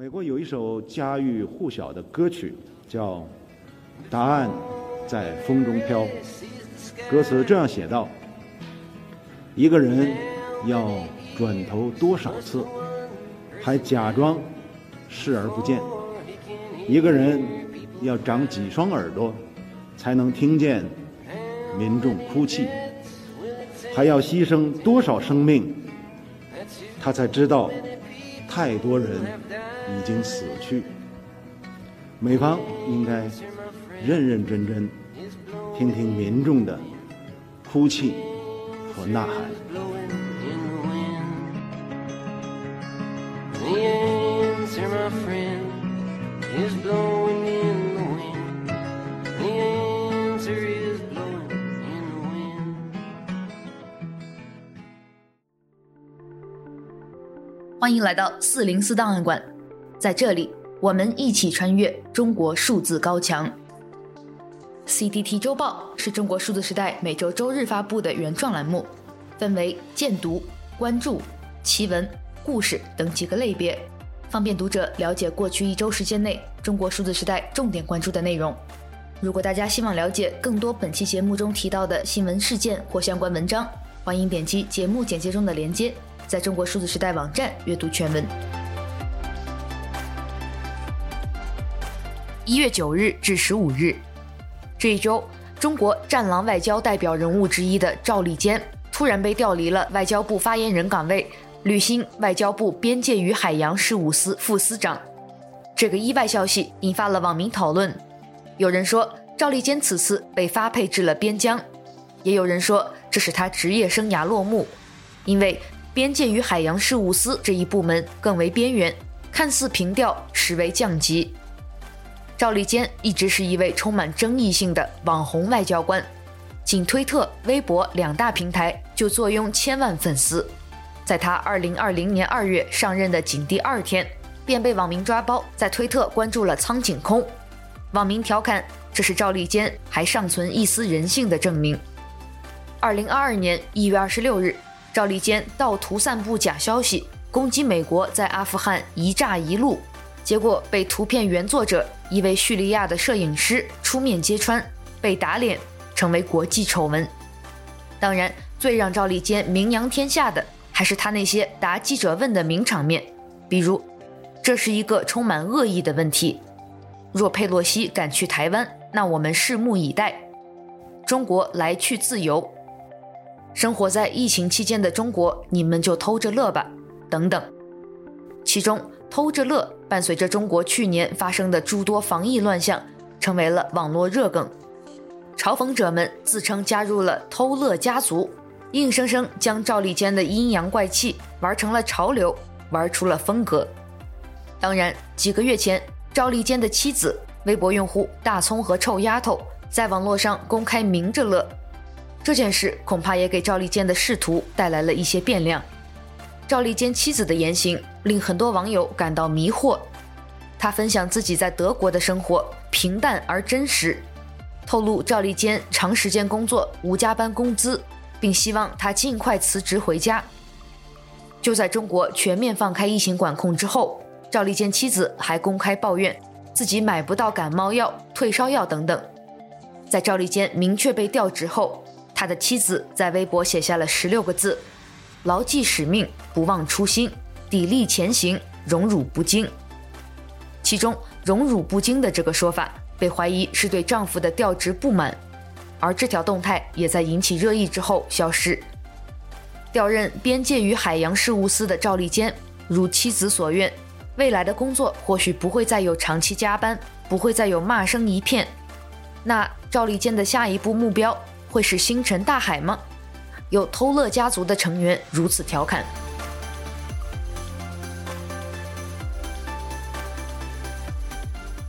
美国有一首家喻户晓的歌曲，叫《答案在风中飘》。歌词这样写道：一个人要转头多少次，还假装视而不见；一个人要长几双耳朵，才能听见民众哭泣；还要牺牲多少生命，他才知道太多人。已经死去，美方应该认认真真听听民众的哭泣和呐喊。欢迎来到四零四档案馆。在这里，我们一起穿越中国数字高墙。CDT 周报是中国数字时代每周周日发布的原创栏目，分为荐读、关注、奇闻、故事等几个类别，方便读者了解过去一周时间内中国数字时代重点关注的内容。如果大家希望了解更多本期节目中提到的新闻事件或相关文章，欢迎点击节目简介中的链接，在中国数字时代网站阅读全文。一月九日至十五日，这一周，中国“战狼外交”代表人物之一的赵立坚突然被调离了外交部发言人岗位，履新外交部边界与海洋事务司副司长。这个意外消息引发了网民讨论。有人说，赵立坚此次被发配至了边疆；也有人说，这是他职业生涯落幕，因为边界与海洋事务司这一部门更为边缘，看似平调，实为降级。赵立坚一直是一位充满争议性的网红外交官，仅推特、微博两大平台就坐拥千万粉丝。在他二零二零年二月上任的仅第二天，便被网民抓包，在推特关注了苍井空。网民调侃这是赵立坚还尚存一丝人性的证明。二零二二年一月二十六日，赵立坚盗图散布假消息，攻击美国在阿富汗一炸一路。结果被图片原作者一位叙利亚的摄影师出面揭穿，被打脸，成为国际丑闻。当然，最让赵立坚名扬天下的，还是他那些答记者问的名场面，比如：“这是一个充满恶意的问题。若佩洛西敢去台湾，那我们拭目以待。中国来去自由。生活在疫情期间的中国，你们就偷着乐吧。”等等。其中，偷着乐伴随着中国去年发生的诸多防疫乱象，成为了网络热梗。嘲讽者们自称加入了“偷乐家族”，硬生生将赵立坚的阴阳怪气玩成了潮流，玩出了风格。当然，几个月前，赵立坚的妻子、微博用户大葱和臭丫头在网络上公开明着乐，这件事恐怕也给赵立坚的仕途带来了一些变量。赵立坚妻子的言行令很多网友感到迷惑。他分享自己在德国的生活，平淡而真实，透露赵立坚长时间工作无加班工资，并希望他尽快辞职回家。就在中国全面放开疫情管控之后，赵立坚妻子还公开抱怨自己买不到感冒药、退烧药等等。在赵立坚明确被调职后，他的妻子在微博写下了十六个字。牢记使命，不忘初心，砥砺前行，荣辱不惊。其中“荣辱不惊”的这个说法被怀疑是对丈夫的调职不满，而这条动态也在引起热议之后消失。调任边界与海洋事务司的赵立坚，如妻子所愿，未来的工作或许不会再有长期加班，不会再有骂声一片。那赵立坚的下一步目标会是星辰大海吗？有偷乐家族的成员如此调侃。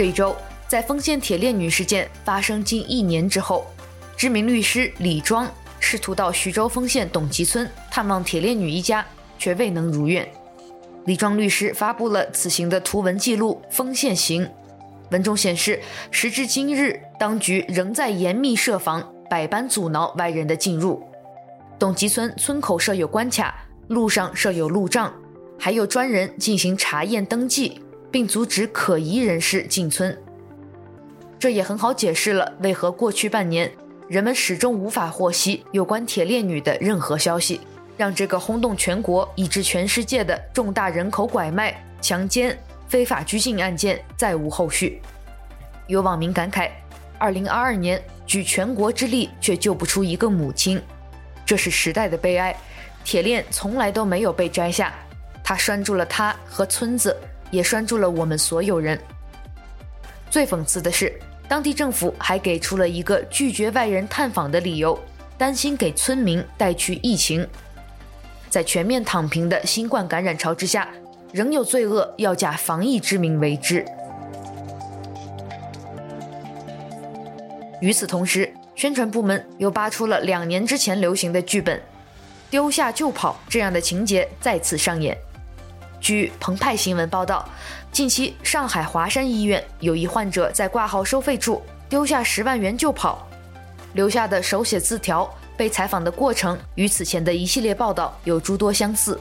这一周，在丰县铁链女事件发生近一年之后，知名律师李庄试图到徐州丰县董集村探望铁链女一家，却未能如愿。李庄律师发布了此行的图文记录《丰县行》，文中显示，时至今日，当局仍在严密设防，百般阻挠外人的进入。董集村村口设有关卡，路上设有路障，还有专人进行查验登记。并阻止可疑人士进村。这也很好解释了为何过去半年人们始终无法获悉有关铁链女的任何消息，让这个轰动全国以至全世界的重大人口拐卖、强奸、非法拘禁案件再无后续。有网民感慨：“二零二二年举全国之力却救不出一个母亲，这是时代的悲哀。铁链从来都没有被摘下，它拴住了他和村子，也拴住了我们所有人。最讽刺的是，当地政府还给出了一个拒绝外人探访的理由，担心给村民带去疫情。在全面躺平的新冠感染潮之下，仍有罪恶要假防疫之名为之。”与此同时，宣传部门又扒出了两年之前流行的剧本“丢下就跑”这样的情节再次上演。据澎湃新闻报道，近期上海华山医院有一患者在挂号收费处丢下十万元就跑，留下的手写字条被采访的过程与此前的一系列报道有诸多相似。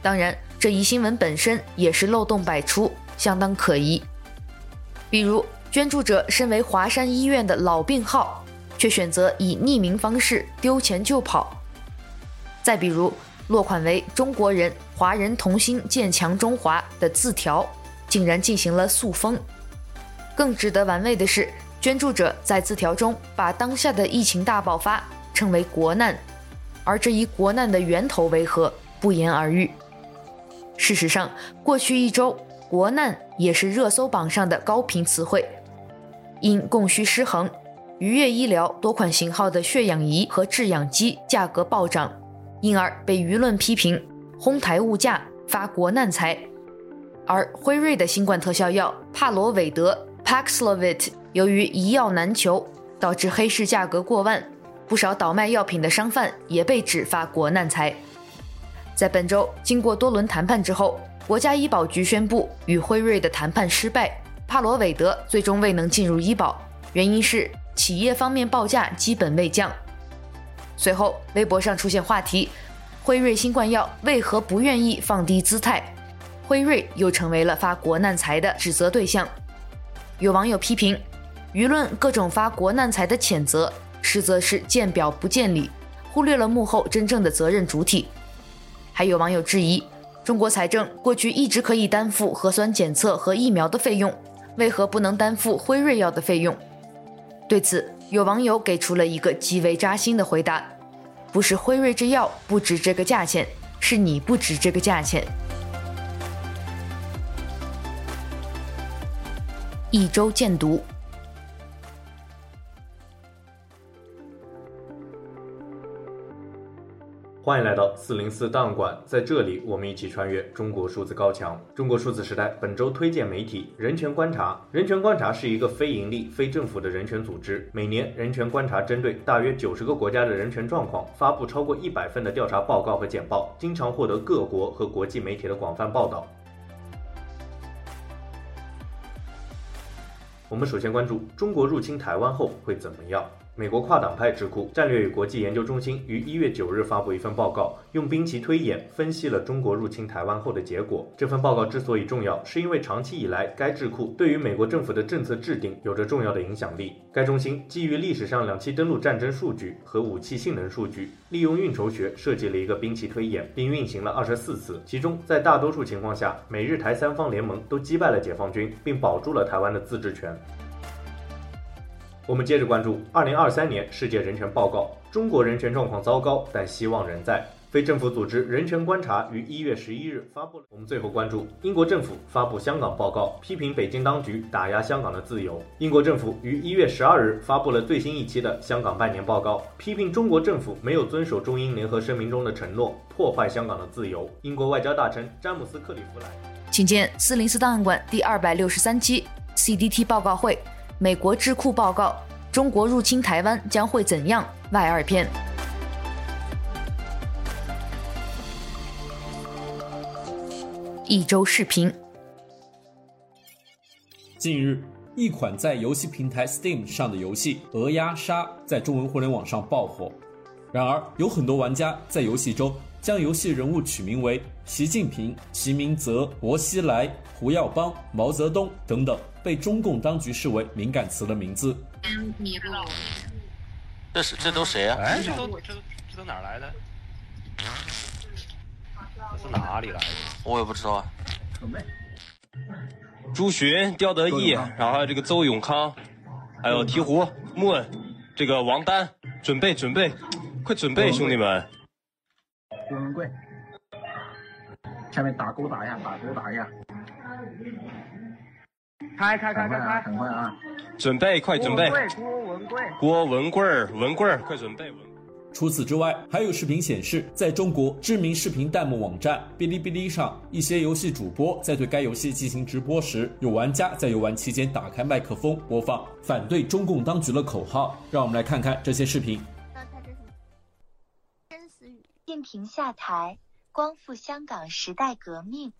当然，这一新闻本身也是漏洞百出，相当可疑，比如。捐助者身为华山医院的老病号，却选择以匿名方式丢钱就跑。再比如，落款为“中国人，华人同心，建强中华”的字条，竟然进行了塑封。更值得玩味的是，捐助者在字条中把当下的疫情大爆发称为“国难”，而这一国难的源头为何，不言而喻。事实上，过去一周，“国难”也是热搜榜上的高频词汇。因供需失衡，愉悦医疗多款型号的血氧仪和制氧机价格暴涨，因而被舆论批评哄抬物价、发国难财。而辉瑞的新冠特效药帕罗韦德 （Paxlovid） 由于一药难求，导致黑市价格过万，不少倒卖药品的商贩也被指发国难财。在本周经过多轮谈判之后，国家医保局宣布与辉瑞的谈判失败。帕罗韦德最终未能进入医保，原因是企业方面报价基本未降。随后，微博上出现话题：“辉瑞新冠药为何不愿意放低姿态？”辉瑞又成为了发国难财的指责对象。有网友批评，舆论各种发国难财的谴责，实则是见表不见里，忽略了幕后真正的责任主体。还有网友质疑，中国财政过去一直可以担负核酸检测和疫苗的费用。为何不能担负辉瑞药的费用？对此，有网友给出了一个极为扎心的回答：不是辉瑞制药不值这个价钱，是你不值这个价钱。一周见读。欢迎来到四零四档案馆，在这里我们一起穿越中国数字高墙。中国数字时代本周推荐媒体人权观察。人权观察是一个非盈利、非政府的人权组织。每年，人权观察针对大约九十个国家的人权状况，发布超过一百份的调查报告和简报，经常获得各国和国际媒体的广泛报道。我们首先关注中国入侵台湾后会怎么样。美国跨党派智库战略与国际研究中心于一月九日发布一份报告，用兵棋推演分析了中国入侵台湾后的结果。这份报告之所以重要，是因为长期以来该智库对于美国政府的政策制定有着重要的影响力。该中心基于历史上两栖登陆战争数据和武器性能数据，利用运筹学设计了一个兵棋推演，并运行了二十四次。其中，在大多数情况下，美日台三方联盟都击败了解放军，并保住了台湾的自治权。我们接着关注二零二三年世界人权报告，中国人权状况糟糕，但希望仍在。非政府组织人权观察于一月十一日发布了。我们最后关注英国政府发布香港报告，批评北京当局打压香港的自由。英国政府于一月十二日发布了最新一期的香港半年报告，批评中国政府没有遵守中英联合声明中的承诺，破坏香港的自由。英国外交大臣詹姆斯·克里夫兰，请见四零四档案馆第二百六十三期 CDT 报告会。美国智库报告：中国入侵台湾将会怎样？外二篇。一周视频。近日，一款在游戏平台 Steam 上的游戏《鹅鸭杀》在中文互联网上爆火。然而，有很多玩家在游戏中将游戏人物取名为习近平、习明泽、薄熙来、胡耀邦、毛泽东等等，被中共当局视为敏感词的名字。这是这都谁啊？哎，这都这都这都哪儿来的？这是哪里来的？我也不知道啊。朱寻、刁德义，然后还有这个邹永康，还有鹈鹕、穆恩，这个王丹，准备准备，快准备，兄弟们！郭文贵，下面打勾打一下，打勾打一下，开开开开开，很快啊！准备，快准备！郭文贵，郭文贵，文贵，快准备！除此之外，还有视频显示，在中国知名视频弹幕网站哔哩哔哩上，一些游戏主播在对该游戏进行直播时，有玩家在游玩期间打开麦克风播放反对中共当局的口号。让我们来看看这些视频。习近平下台，光复香港时代革命。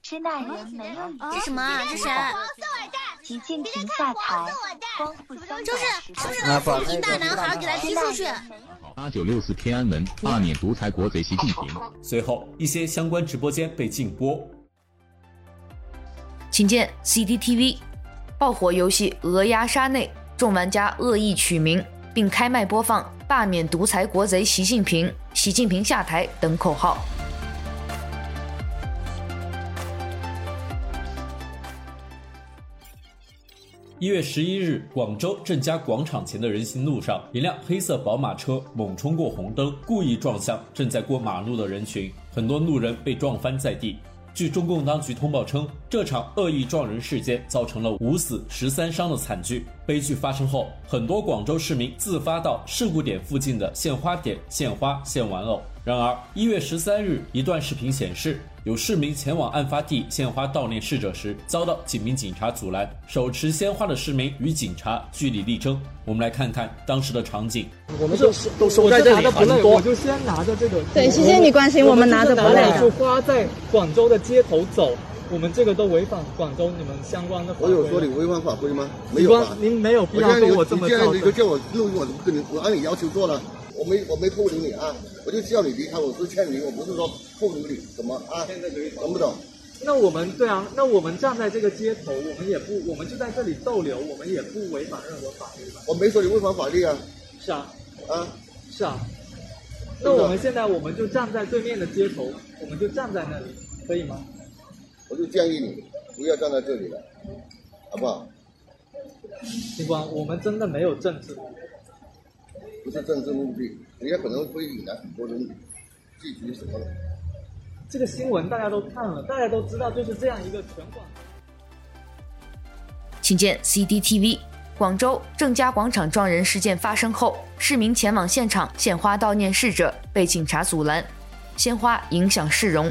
支那人没有语。这什么啊？这是？习近平下台，光复香港时代革命。就是就是那个大男孩给他踢出去。八九六四天安门罢免独裁国贼习近平。随后，一些相关直播间被禁播。请见 CCTV，爆火游戏《鹅鸭杀》内，众玩家恶意取名并开麦播放“罢免独裁国贼习近平”“习近平下台”等口号。一月十一日，广州正佳广场前的人行路上，一辆黑色宝马车猛冲过红灯，故意撞向正在过马路的人群，很多路人被撞翻在地。据中共当局通报称，这场恶意撞人事件造成了五死十三伤的惨剧。悲剧发生后，很多广州市民自发到事故点附近的献花点献花献玩偶。然而，一月十三日，一段视频显示，有市民前往案发地献花悼念逝者时，遭到几名警察阻拦。手持鲜花的市民与警察据理力争。我们来看看当时的场景。我们都是都收在这里很多，我就先拿着这个。对，谢谢你关心我们拿着不累。拿花在广州的街头走，我们这个都违反广州你们相关的法规。我有说你违反法规吗？没有吧？您没有必要跟我这么你这样你就叫我录音，我跟你我按你要求做了。我没我没扣留你啊，我就叫你离开，我是劝你，我不是说扣留你，怎么啊？懂不懂？那我们对啊，那我们站在这个街头，我们也不，我们就在这里逗留，我们也不违反任何法律吧？我没说你违反法律啊。是啊，啊，是啊。那我们现在我们就站在对面的街头，我们就站在那里，可以吗？我就建议你不要站在这里了，好不好？警官，我们真的没有政治。不是政治目的，人家可能会引来很多人聚集什么的。这个新闻大家都看了，大家都知道，就是这样一个全广。请见 CCTV，广州正佳广场撞人事件发生后，市民前往现场献花悼念逝者，被警察阻拦，鲜花影响市容。